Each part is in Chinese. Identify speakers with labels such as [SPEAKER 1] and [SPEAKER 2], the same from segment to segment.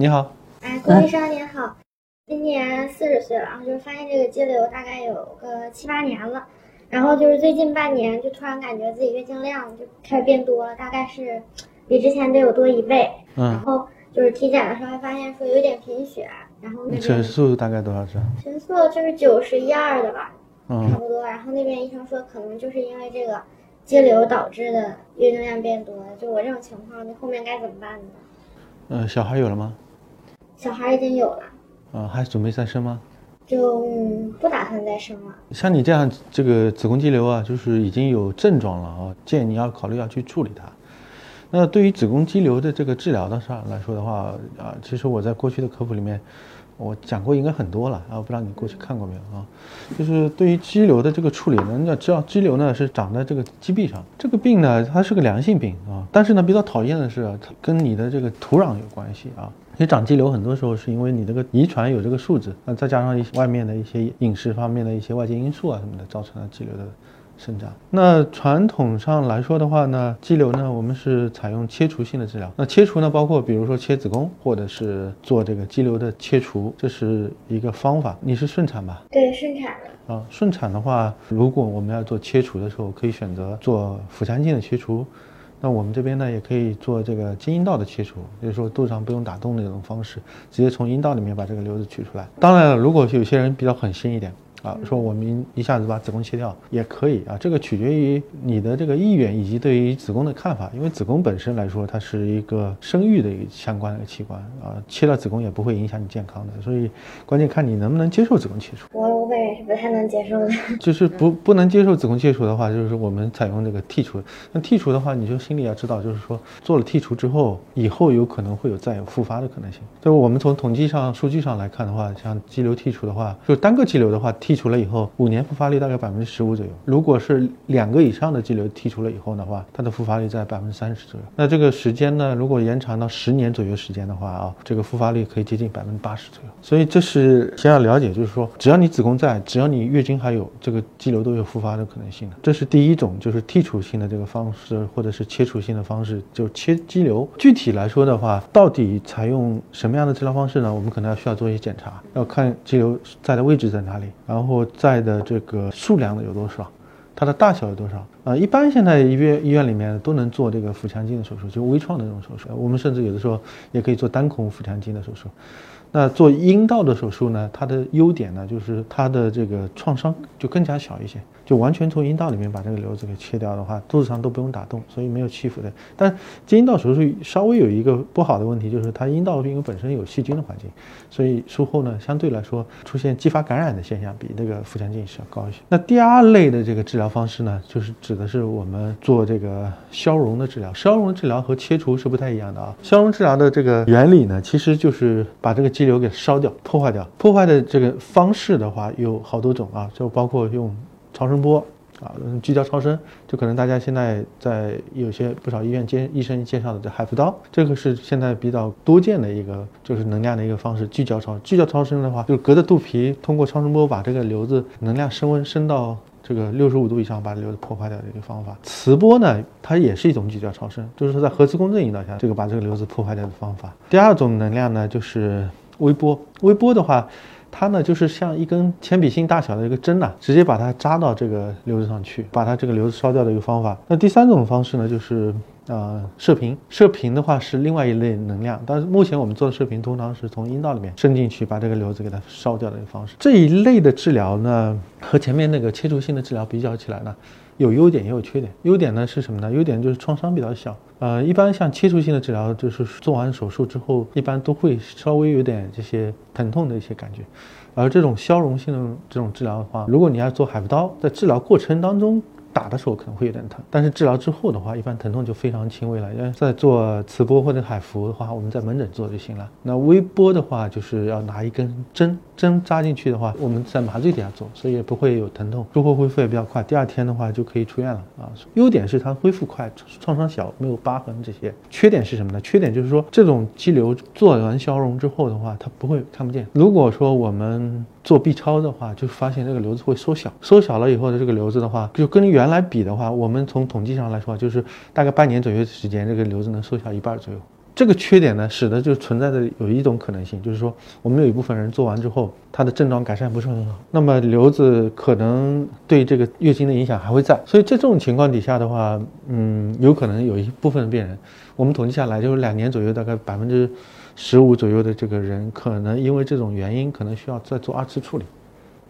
[SPEAKER 1] 你好，
[SPEAKER 2] 哎，郭医生您好，今年四十岁了，然后就是发现这个肌瘤大概有个七八年了，然后就是最近半年就突然感觉自己月经量就开始变多了，大概是比之前得有多一倍，嗯然
[SPEAKER 1] 嗯，
[SPEAKER 2] 后就是体检的时候还发现说有点贫血，然后那
[SPEAKER 1] 你指
[SPEAKER 2] 边
[SPEAKER 1] 数大概多少是？
[SPEAKER 2] 纯素就是九十一二的吧，嗯差
[SPEAKER 1] 嗯，
[SPEAKER 2] 不多，然后那边医生说可能就是因为这个肌瘤导致的月经量变多，就我这种情况，那后面该怎么办呢？
[SPEAKER 1] 呃，小孩有了吗？
[SPEAKER 2] 小孩已经有了，
[SPEAKER 1] 啊，还准备再生吗？
[SPEAKER 2] 就嗯不打算再生了。
[SPEAKER 1] 像你这样这个子宫肌瘤啊，就是已经有症状了啊，建议你要考虑要去处理它。那对于子宫肌瘤的这个治疗的上来说的话，啊，其实我在过去的科普里面，我讲过应该很多了啊，我不知道你过去看过没有啊？就是对于肌瘤的这个处理呢，你要知道肌瘤呢是长在这个肌壁上，这个病呢它是个良性病啊，但是呢比较讨厌的是它跟你的这个土壤有关系啊。你长肌瘤很多时候是因为你这个遗传有这个数字，那再加上一些外面的一些饮食方面的一些外界因素啊什么的，造成了肌瘤的生长。那传统上来说的话呢，肌瘤呢，我们是采用切除性的治疗。那切除呢，包括比如说切子宫，或者是做这个肌瘤的切除，这是一个方法。你是顺产吧？
[SPEAKER 2] 对，顺产了。
[SPEAKER 1] 啊，顺产的话，如果我们要做切除的时候，可以选择做腹腔镜的切除。那我们这边呢，也可以做这个经阴道的切除，也就是说肚子上不用打洞的这种方式，直接从阴道里面把这个瘤子取出来。当然了，如果有些人比较狠心一点。啊，说我们一下子把子宫切掉也可以啊，这个取决于你的这个意愿以及对于子宫的看法。因为子宫本身来说，它是一个生育的一个相关的一个器官啊，切了子宫也不会影响你健康的，所以关键看你能不能接受子宫切除。
[SPEAKER 2] 我我本人是不太能接受的。
[SPEAKER 1] 就是不不能接受子宫切除的话，就是我们采用这个剔除。那剔除的话，你就心里要知道，就是说做了剔除之后，以后有可能会有再有复发的可能性。就是我们从统计上数据上来看的话，像肌瘤剔除的话，就单个肌瘤的话，剔剔除了以后，五年复发率大概百分之十五左右。如果是两个以上的肌瘤剔除了以后的话，它的复发率在百分之三十左右。那这个时间呢，如果延长到十年左右时间的话啊，这个复发率可以接近百分之八十左右。所以这是先要了解，就是说，只要你子宫在，只要你月经还有，这个肌瘤都有复发的可能性的。这是第一种，就是剔除性的这个方式，或者是切除性的方式，就切肌瘤。具体来说的话，到底采用什么样的治疗方式呢？我们可能要需要做一些检查，要看肌瘤在的位置在哪里，然后然后在的这个数量的有多少。它的大小有多少？呃，一般现在医院医院里面都能做这个腹腔镜的手术，就微创的这种手术。我们甚至有的时候也可以做单孔腹腔镜的手术。那做阴道的手术呢，它的优点呢，就是它的这个创伤就更加小一些，就完全从阴道里面把这个瘤子给切掉的话，肚子上都不用打洞，所以没有气腹的。但经阴道手术稍微有一个不好的问题，就是它阴道因为本身有细菌的环境，所以术后呢，相对来说出现继发感染的现象比那个腹腔镜是要高一些。那第二类的这个治疗方式呢，就是指的是我们做这个消融的治疗。消融治疗和切除是不太一样的啊。消融治疗的这个原理呢，其实就是把这个肌瘤给烧掉、破坏掉。破坏的这个方式的话有好多种啊，就包括用超声波。啊，聚焦超声就可能大家现在在有些不少医院介医生介绍的这海扶刀，这个是现在比较多见的一个就是能量的一个方式。聚焦超聚焦超声的话，就是隔着肚皮通过超声波把这个瘤子能量升温升到这个六十五度以上，把瘤子破坏掉的一个方法。磁波呢，它也是一种聚焦超声，就是说在核磁共振引导下，这个把这个瘤子破坏掉的方法。第二种能量呢，就是微波。微波的话。它呢，就是像一根铅笔芯大小的一个针呐、直接把它扎到这个瘤子上去，把它这个瘤子烧掉的一个方法。那第三种方式呢，就是呃射频。射频的话是另外一类能量，但是目前我们做的射频通常是从阴道里面伸进去，把这个瘤子给它烧掉的一个方式。这一类的治疗呢，和前面那个切除性的治疗比较起来呢，有优点也有缺点。优点呢是什么呢？优点就是创伤比较小。呃，一般像切除性的治疗，就是做完手术之后，一般都会稍微有点这些疼痛的一些感觉。而这种消融性的这种治疗的话，如果你要做海扶刀，在治疗过程当中打的时候可能会有点疼，但是治疗之后的话，一般疼痛就非常轻微了。因为在做磁波或者海扶的话，我们在门诊做就行了。那微波的话，就是要拿一根针，针扎进去的话，我们在麻醉底下做，所以也不会有疼痛，术后恢复也比较快。第二天的话就可以出院了啊。优点是它恢复快，创伤小，没有疤痕这些。缺点是什么呢？缺点就是说这种肌瘤做完消融之后的话，它不会看不见。如果说我们做 B 超的话，就发现这个瘤子会缩小，缩小了以后的这个瘤子的话，就跟原来比的话，我们从统计上来说，就是大概半年左右的时间，这个瘤子能缩小一半左右。这个缺点呢，使得就存在的有一种可能性，就是说我们有一部分人做完之后，他的症状改善不是很好，那么瘤子可能对这个月经的影响还会在，所以在这种情况底下的话，嗯，有可能有一部分的病人，我们统计下来就是两年左右，大概百分之十五左右的这个人，可能因为这种原因，可能需要再做二次处理。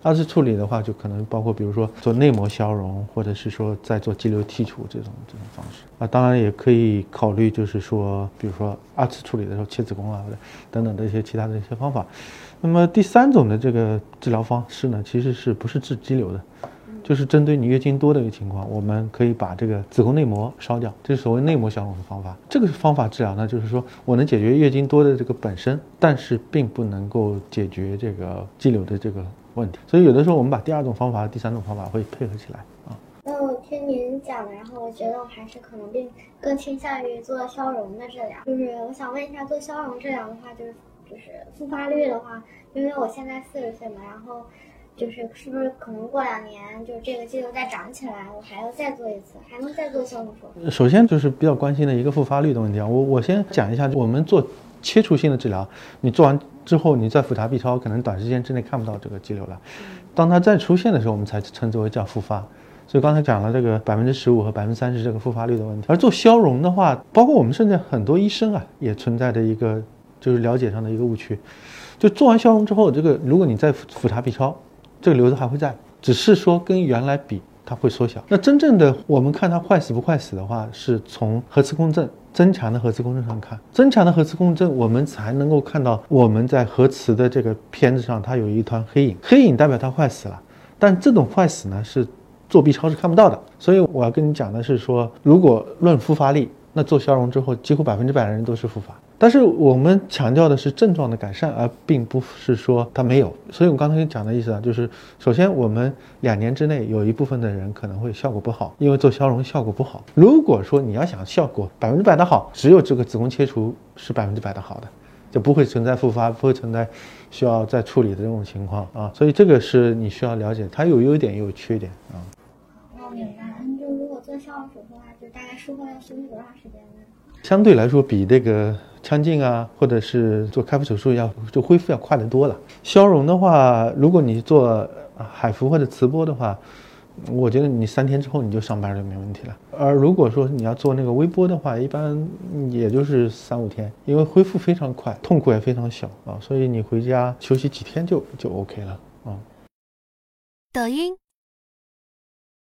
[SPEAKER 1] 二次处理的话，就可能包括，比如说做内膜消融，或者是说再做肌瘤剔除这种这种方式啊。当然也可以考虑，就是说，比如说二次处理的时候切子宫啊，等等的一些其他的一些方法。那么第三种的这个治疗方式呢，其实是不是治肌瘤的，就是针对你月经多的一个情况，我们可以把这个子宫内膜烧掉，这是所谓内膜消融的方法。这个方法治疗呢，就是说我能解决月经多的这个本身，但是并不能够解决这个肌瘤的这个。问题，所以有的时候我们把第二种方法和第三种方法会配合起来啊。
[SPEAKER 2] 那我听您讲的，然后我觉得我还是可能更更倾向于做消融的治疗。就是我想问一下，做消融治疗的话，就是就是复发率的话，因为我现在四十岁嘛，然后就是是不是可能过两年，就是这个肌瘤再长起来，我还要再做一次，还能再做消融手术？
[SPEAKER 1] 首先就是比较关心的一个复发率的问题啊。我我先讲一下，我们做切除性的治疗，你做完。之后你再复查 B 超，可能短时间之内看不到这个肌瘤了。当它再出现的时候，我们才称之为叫复发。所以刚才讲了这个百分之十五和百分之三十这个复发率的问题。而做消融的话，包括我们甚至很多医生啊，也存在的一个就是了解上的一个误区，就做完消融之后，这个如果你再复查 B 超，这个瘤子还会在，只是说跟原来比。它会缩小。那真正的我们看它坏死不坏死的话，是从核磁共振增强的核磁共振上看。增强的核磁共振，我们才能够看到我们在核磁的这个片子上，它有一团黑影。黑影代表它坏死了。但这种坏死呢，是做 B 超是看不到的。所以我要跟你讲的是说，如果论复发力，那做消融之后，几乎百分之百的人都是复发。但是我们强调的是症状的改善，而并不是说它没有。所以我刚才讲的意思啊，就是首先我们两年之内有一部分的人可能会效果不好，因为做消融效果不好。如果说你要想效果百分之百的好，只有这个子宫切除是百分之百的好的，就不会存在复发，不会存在需要再处理的这种情况啊。所以这个是你需要了解，它有优点也有缺点啊。
[SPEAKER 2] 我明白了，就如果做消融手术的话，就大概术后要休息多长时间呢？
[SPEAKER 1] 相对来说，比那个。腔镜啊，或者是做开腹手术要就恢复要快得多了。消融的话，如果你做海服或者磁波的话，我觉得你三天之后你就上班就没问题了。而如果说你要做那个微波的话，一般也就是三五天，因为恢复非常快，痛苦也非常小啊，所以你回家休息几天就就 OK 了啊。
[SPEAKER 3] 抖音。